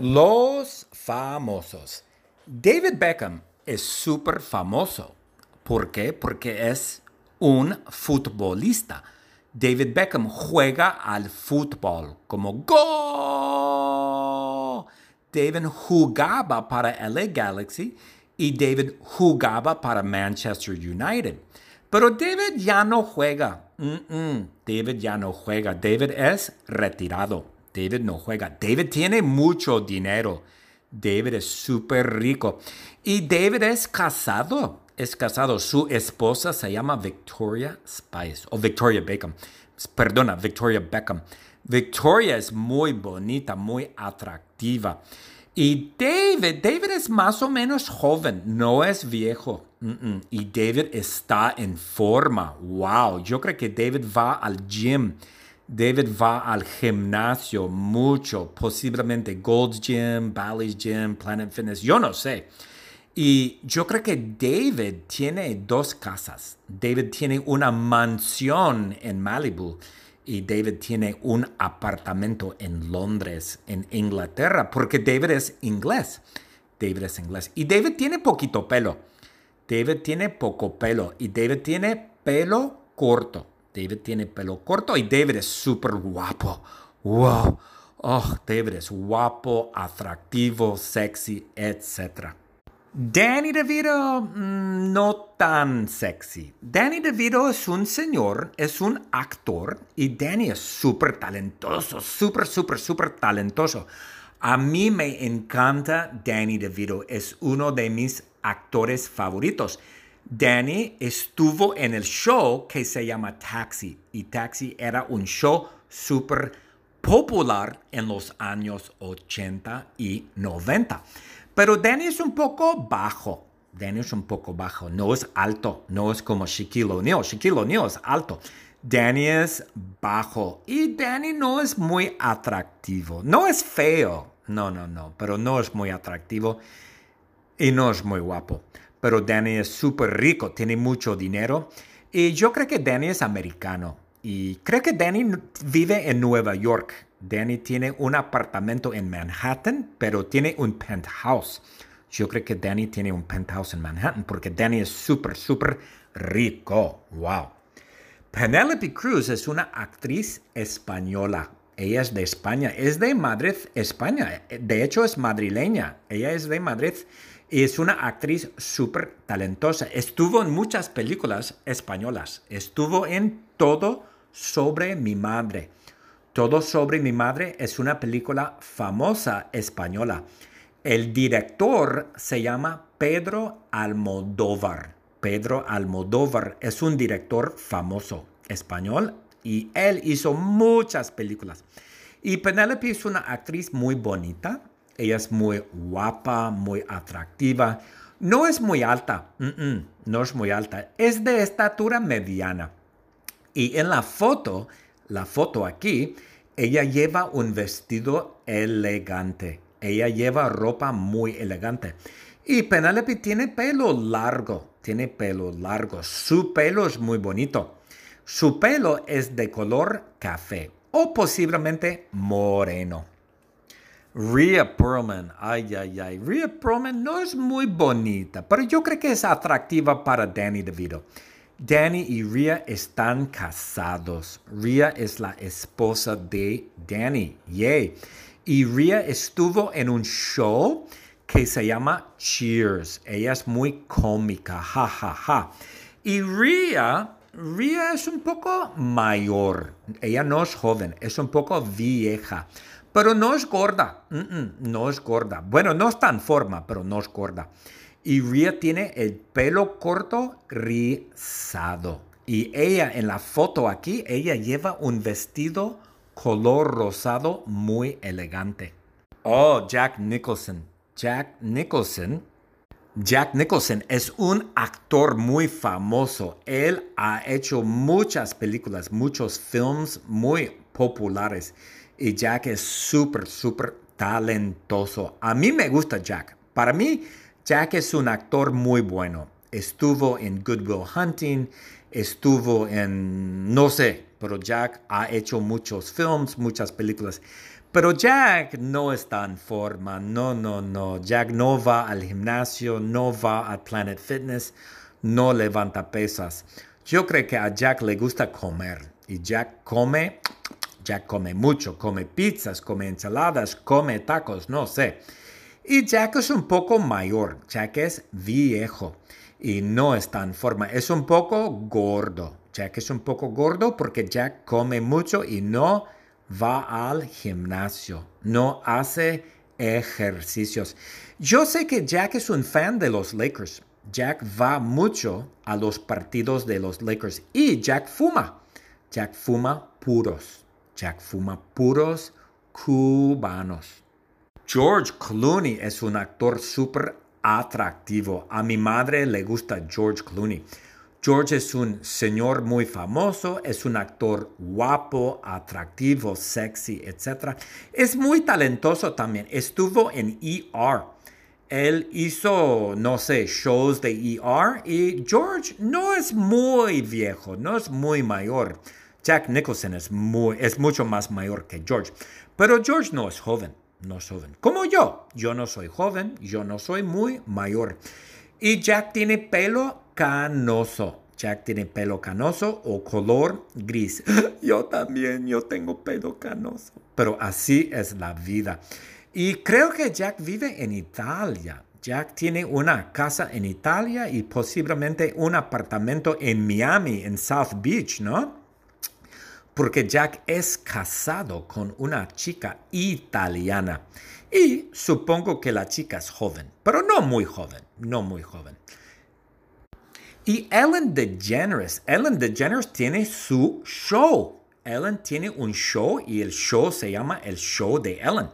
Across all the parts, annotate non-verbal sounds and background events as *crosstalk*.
Los famosos. David Beckham es súper famoso. ¿Por qué? Porque es un futbolista. David Beckham juega al fútbol como go. David jugaba para LA Galaxy y David jugaba para Manchester United. Pero David ya no juega. David ya no juega. David es retirado. David no juega. David tiene mucho dinero. David es súper rico. Y David es casado. Es casado. Su esposa se llama Victoria Spice. O Victoria Beckham. Perdona, Victoria Beckham. Victoria es muy bonita, muy atractiva. Y David, David es más o menos joven, no es viejo. Y David está en forma. Wow, yo creo que David va al gym. David va al gimnasio mucho, posiblemente Gold's Gym, Bally's Gym, Planet Fitness, yo no sé. Y yo creo que David tiene dos casas. David tiene una mansión en Malibu y David tiene un apartamento en Londres, en Inglaterra, porque David es inglés. David es inglés. Y David tiene poquito pelo. David tiene poco pelo y David tiene pelo corto. David tiene pelo corto y David es súper guapo. Wow. Oh, David es guapo, atractivo, sexy, etc. Danny DeVito, mm, no tan sexy. Danny DeVito es un señor, es un actor y Danny es súper talentoso, súper, súper, súper talentoso. A mí me encanta Danny DeVito, es uno de mis actores favoritos. Danny estuvo en el show que se llama Taxi y Taxi era un show súper popular en los años 80 y 90. Pero Danny es un poco bajo. Danny es un poco bajo. No es alto. No es como Shaquille O'Neal. Shaquille O'Neal es alto. Danny es bajo. Y Danny no es muy atractivo. No es feo. No, no, no. Pero no es muy atractivo. Y no es muy guapo. Pero Danny es súper rico. Tiene mucho dinero. Y yo creo que Danny es americano. Y creo que Danny vive en Nueva York. Danny tiene un apartamento en Manhattan, pero tiene un penthouse. Yo creo que Danny tiene un penthouse en Manhattan porque Danny es súper, súper rico. Wow. Penelope Cruz es una actriz española. Ella es de España. Es de Madrid, España. De hecho, es madrileña. Ella es de Madrid es una actriz súper talentosa. Estuvo en muchas películas españolas. Estuvo en Todo sobre mi madre. Todo sobre mi madre es una película famosa española. El director se llama Pedro Almodóvar. Pedro Almodóvar es un director famoso español y él hizo muchas películas. Y Penélope es una actriz muy bonita. Ella es muy guapa, muy atractiva. No es muy alta, no es muy alta. Es de estatura mediana. Y en la foto la foto aquí, ella lleva un vestido elegante. Ella lleva ropa muy elegante. Y Penelope tiene pelo largo, tiene pelo largo. Su pelo es muy bonito. Su pelo es de color café o posiblemente moreno. Rhea Perlman, ay, ay, ay. Rhea Perlman no es muy bonita, pero yo creo que es atractiva para Danny DeVito. Danny y Ria están casados. Ria es la esposa de Danny. Yay. Y Ria estuvo en un show que se llama Cheers. Ella es muy cómica. Ja, ja, ja. Y Ria, Ria es un poco mayor. Ella no es joven, es un poco vieja. Pero no es gorda. no es gorda. Bueno, no está en forma, pero no es gorda. Y Ria tiene el pelo corto rizado. Y ella en la foto aquí, ella lleva un vestido color rosado muy elegante. Oh, Jack Nicholson. Jack Nicholson. Jack Nicholson es un actor muy famoso. Él ha hecho muchas películas, muchos films muy populares. Y Jack es súper, súper talentoso. A mí me gusta Jack. Para mí, Jack es un actor muy bueno. Estuvo en Good Will Hunting, estuvo en, no sé, pero Jack ha hecho muchos films, muchas películas. Pero Jack no está en forma, no, no, no. Jack no va al gimnasio, no va a Planet Fitness, no levanta pesas. Yo creo que a Jack le gusta comer y Jack come, Jack come mucho, come pizzas, come ensaladas, come tacos, no sé. Y Jack es un poco mayor, Jack es viejo y no está en forma, es un poco gordo. Jack es un poco gordo porque Jack come mucho y no va al gimnasio, no hace ejercicios. Yo sé que Jack es un fan de los Lakers. Jack va mucho a los partidos de los Lakers y Jack fuma. Jack fuma puros. Jack fuma puros cubanos. George Clooney es un actor súper atractivo. A mi madre le gusta George Clooney. George es un señor muy famoso, es un actor guapo, atractivo, sexy, etc. Es muy talentoso también. Estuvo en ER. Él hizo, no sé, shows de ER y George no es muy viejo, no es muy mayor. Jack Nicholson es, muy, es mucho más mayor que George, pero George no es joven, no es joven. Como yo, yo no soy joven, yo no soy muy mayor. Y Jack tiene pelo canoso. Jack tiene pelo canoso o color gris. *gasps* Yo también, yo tengo pelo canoso. Pero así es la vida. Y creo que Jack vive en Italia. Jack tiene una casa en Italia y posiblemente un apartamento en Miami, en South Beach, ¿no? Porque Jack es casado con una chica italiana. Y supongo que la chica es joven, pero no muy joven, no muy joven. Y Ellen DeGeneres, Ellen DeGeneres tiene su show. Ellen tiene un show y el show se llama el show de Ellen.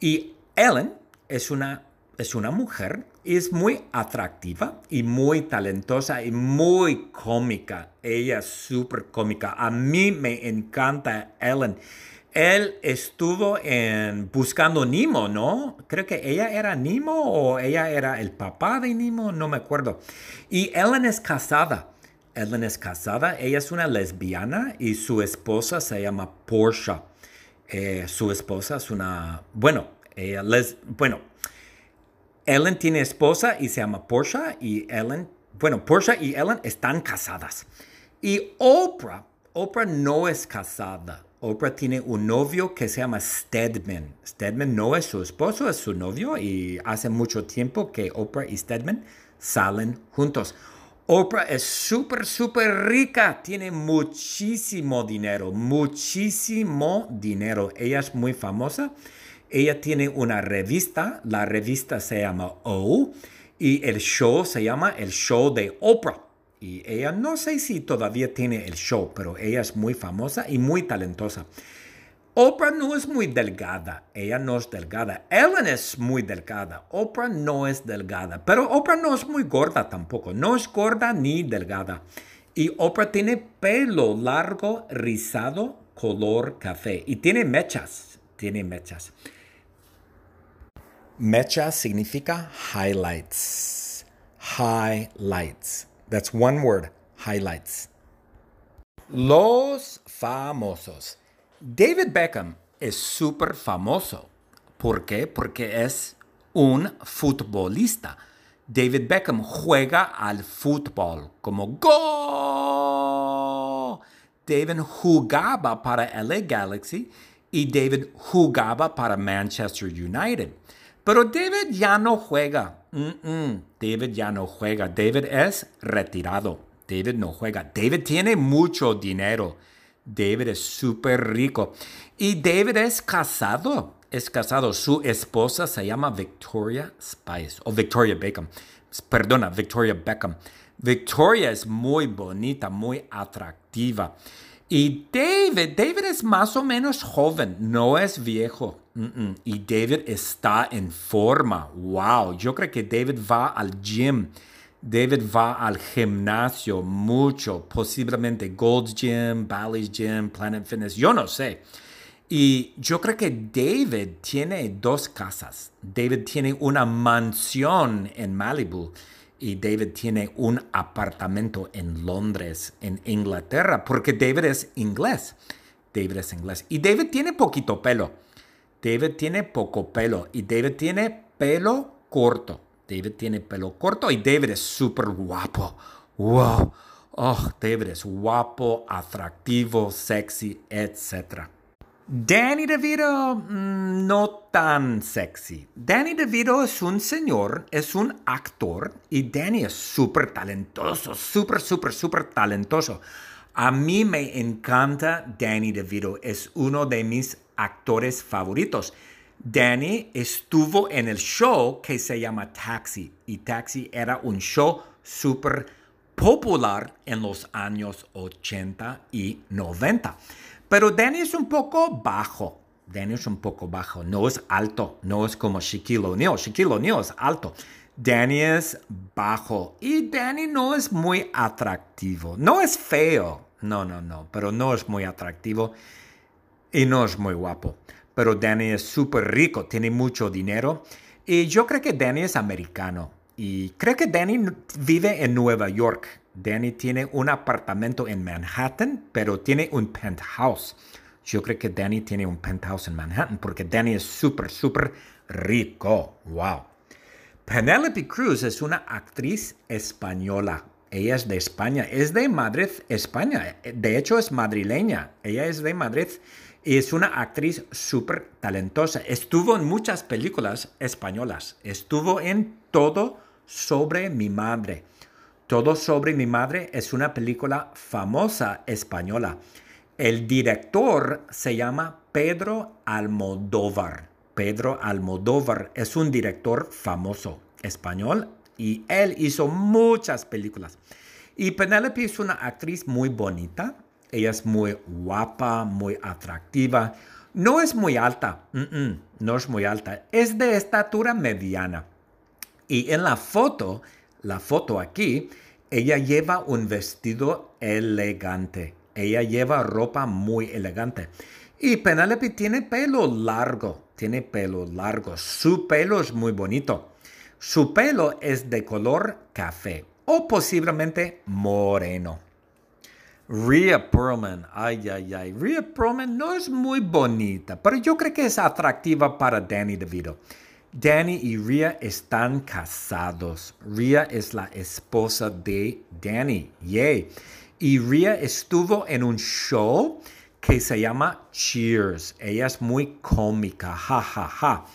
Y Ellen es una, es una mujer, es muy atractiva y muy talentosa y muy cómica. Ella es súper cómica. A mí me encanta Ellen. Él estuvo en Buscando Nemo, ¿no? Creo que ella era Nemo o ella era el papá de Nemo, no me acuerdo. Y Ellen es casada. Ellen es casada, ella es una lesbiana y su esposa se llama Portia. Eh, su esposa es una, bueno, ella les, bueno, Ellen tiene esposa y se llama Portia y Ellen, bueno, Portia y Ellen están casadas. Y Oprah, Oprah no es casada. Oprah tiene un novio que se llama Stedman. Stedman no es su esposo, es su novio y hace mucho tiempo que Oprah y Stedman salen juntos. Oprah es súper, súper rica, tiene muchísimo dinero, muchísimo dinero. Ella es muy famosa. Ella tiene una revista, la revista se llama O y el show se llama el show de Oprah. Y ella no sé si todavía tiene el show, pero ella es muy famosa y muy talentosa. Oprah no es muy delgada, ella no es delgada. Ellen es muy delgada, Oprah no es delgada, pero Oprah no es muy gorda tampoco, no es gorda ni delgada. Y Oprah tiene pelo largo, rizado, color café y tiene mechas, tiene mechas. Mecha significa highlights, highlights. That's one word, highlights. Los famosos. David Beckham es súper famoso. ¿Por qué? Porque es un futbolista. David Beckham juega al fútbol como go. David jugaba para LA Galaxy y David jugaba para Manchester United. Pero David ya no juega. David ya no juega. David es retirado. David no juega. David tiene mucho dinero. David es súper rico. Y David es casado. Es casado. Su esposa se llama Victoria Spice. O Victoria Beckham. Perdona, Victoria Beckham. Victoria es muy bonita, muy atractiva. Y David, David es más o menos joven, no es viejo. Y David está en forma. Wow, yo creo que David va al gym. David va al gimnasio mucho, posiblemente Gold's Gym, Bally's Gym, Planet Fitness, yo no sé. Y yo creo que David tiene dos casas. David tiene una mansión en Malibu y David tiene un apartamento en Londres, en Inglaterra, porque David es inglés. David es inglés. Y David tiene poquito pelo. David tiene poco pelo y David tiene pelo corto. David tiene pelo corto y David es súper guapo. Wow. Oh, David es guapo, atractivo, sexy, etc. Danny DeVito mm, no tan sexy. Danny DeVito es un señor, es un actor y Danny es súper talentoso, súper, súper, súper talentoso. A mí me encanta Danny DeVito, es uno de mis actores favoritos. Danny estuvo en el show que se llama Taxi y Taxi era un show súper popular en los años 80 y 90. Pero Danny es un poco bajo. Danny es un poco bajo, no es alto, no es como Shaquille O'Neal. Shaquille O'Neal es alto. Danny es bajo y Danny no es muy atractivo. No es feo, no, no, no, pero no es muy atractivo y no es muy guapo. Pero Danny es súper rico, tiene mucho dinero y yo creo que Danny es americano. Y creo que Danny vive en Nueva York. Danny tiene un apartamento en Manhattan, pero tiene un penthouse. Yo creo que Danny tiene un penthouse en Manhattan porque Danny es súper, súper rico. Wow. Penelope Cruz es una actriz española. Ella es de España. Es de Madrid, España. De hecho, es madrileña. Ella es de Madrid y es una actriz súper talentosa. Estuvo en muchas películas españolas. Estuvo en todo sobre mi madre. Todo sobre mi madre es una película famosa española. El director se llama Pedro Almodóvar. Pedro Almodóvar es un director famoso español y él hizo muchas películas. Y Penélope es una actriz muy bonita. Ella es muy guapa, muy atractiva. No es muy alta, no es muy alta. Es de estatura mediana. Y en la foto, la foto aquí, ella lleva un vestido elegante. Ella lleva ropa muy elegante. Y Penelope tiene pelo largo, tiene pelo largo. Su pelo es muy bonito. Su pelo es de color café o posiblemente moreno. Rhea Perlman, ay, ay, ay. Rhea Perlman no es muy bonita, pero yo creo que es atractiva para Danny DeVito. Danny y Ria están casados. Ria es la esposa de Danny. Yay. Y Ria estuvo en un show que se llama Cheers. Ella es muy cómica, ja, ja, ja.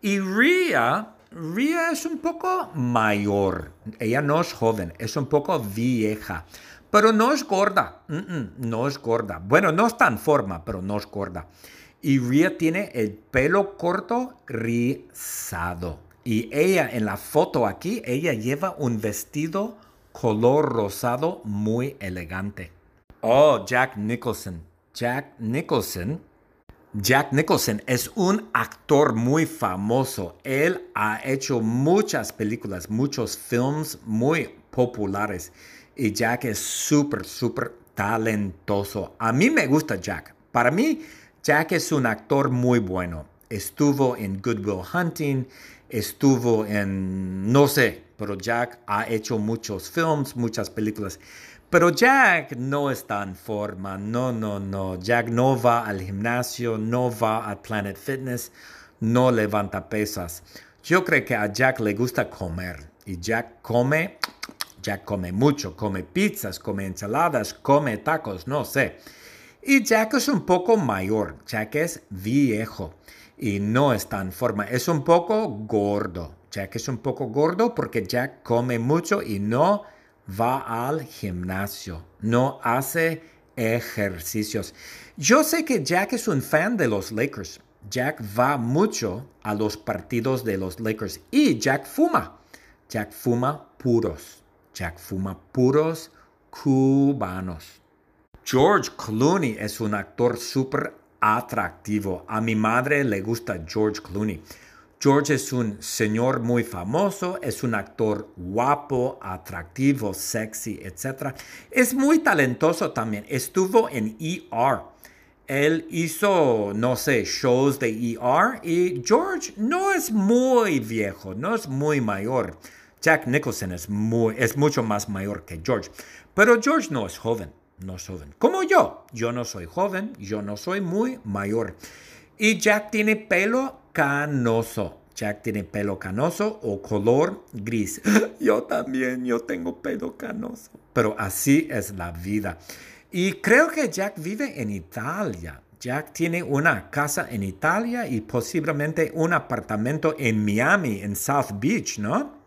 Y Ria, Ria es un poco mayor. Ella no es joven, es un poco vieja. Pero no es gorda. no es gorda. Bueno, no está en forma, pero no es gorda. Y Ria tiene el pelo corto rizado. Y ella en la foto aquí, ella lleva un vestido color rosado muy elegante. Oh, Jack Nicholson. Jack Nicholson. Jack Nicholson es un actor muy famoso. Él ha hecho muchas películas, muchos films muy populares. Y Jack es súper, súper talentoso. A mí me gusta Jack. Para mí, Jack es un actor muy bueno. Estuvo en Good Will Hunting, estuvo en, no sé, pero Jack ha hecho muchos films, muchas películas. Pero Jack no está en forma, no, no, no. Jack no va al gimnasio, no va al Planet Fitness, no levanta pesas. Yo creo que a Jack le gusta comer y Jack come, Jack come mucho, come pizzas, come ensaladas, come tacos, no sé. Y Jack es un poco mayor, Jack es viejo y no está en forma, es un poco gordo. Jack es un poco gordo porque Jack come mucho y no va al gimnasio, no hace ejercicios. Yo sé que Jack es un fan de los Lakers. Jack va mucho a los partidos de los Lakers y Jack fuma. Jack fuma puros. Jack fuma puros cubanos. George Clooney es un actor súper atractivo. A mi madre le gusta George Clooney. George es un señor muy famoso, es un actor guapo, atractivo, sexy, etc. Es muy talentoso también. Estuvo en ER. Él hizo, no sé, shows de ER y George no es muy viejo, no es muy mayor. Jack Nicholson es, muy, es mucho más mayor que George, pero George no es joven no joven. Como yo, yo no soy joven, yo no soy muy mayor. Y Jack tiene pelo canoso. Jack tiene pelo canoso o color gris. *gasps* Yo también, yo tengo pelo canoso. Pero así es la vida. Y creo que Jack vive en Italia. Jack tiene una casa en Italia y posiblemente un apartamento en Miami, en South Beach, ¿no?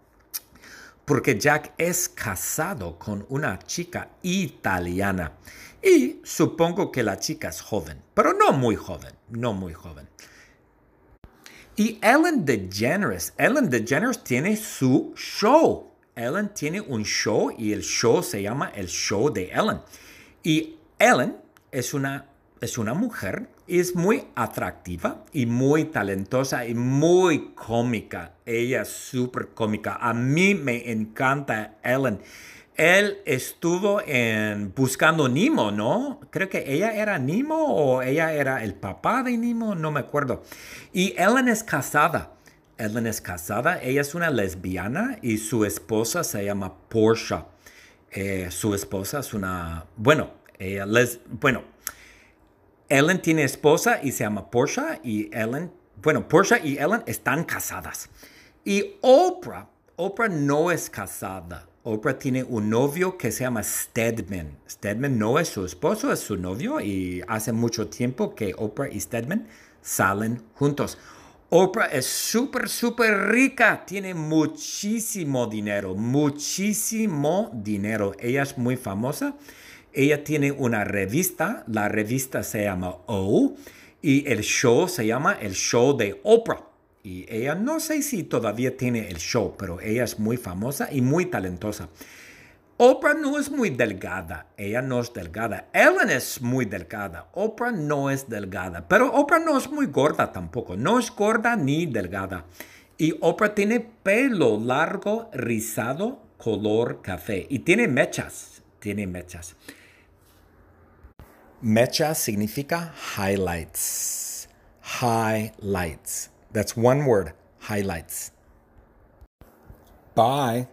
Porque Jack es casado con una chica italiana. Y supongo que la chica es joven, pero no muy joven, no muy joven. Y Ellen DeGeneres, Ellen DeGeneres tiene su show. Ellen tiene un show y el show se llama El Show de Ellen. Y Ellen es una, es una mujer, es muy atractiva y muy talentosa y muy cómica. Ella es súper cómica. A mí me encanta Ellen. Él estuvo en Buscando Nemo, ¿no? Creo que ella era Nemo o ella era el papá de Nemo, no me acuerdo. Y Ellen es casada. Ellen es casada, ella es una lesbiana y su esposa se llama Portia. Eh, su esposa es una, bueno, ella les, bueno, Ellen tiene esposa y se llama Portia y Ellen, bueno, Portia y Ellen están casadas. Y Oprah, Oprah no es casada. Oprah tiene un novio que se llama Stedman. Stedman no es su esposo, es su novio y hace mucho tiempo que Oprah y Stedman salen juntos. Oprah es súper, súper rica, tiene muchísimo dinero, muchísimo dinero. Ella es muy famosa. Ella tiene una revista, la revista se llama O y el show se llama el show de Oprah. Y ella no sé si todavía tiene el show, pero ella es muy famosa y muy talentosa. Oprah no es muy delgada, ella no es delgada. Ellen es muy delgada, Oprah no es delgada, pero Oprah no es muy gorda tampoco, no es gorda ni delgada. Y Oprah tiene pelo largo, rizado, color café y tiene mechas, tiene mechas. Mecha significa highlights, highlights. That's one word, highlights. Bye.